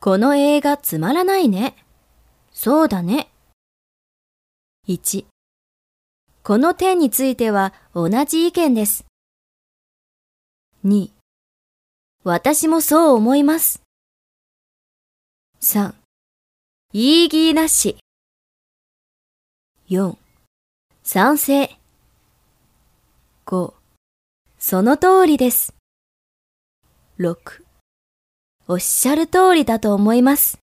この映画つまらないね。そうだね。1、この点については同じ意見です。2、私もそう思います。3、言い義なし。4、賛成。5、その通りです。6、おっしゃる通りだと思います。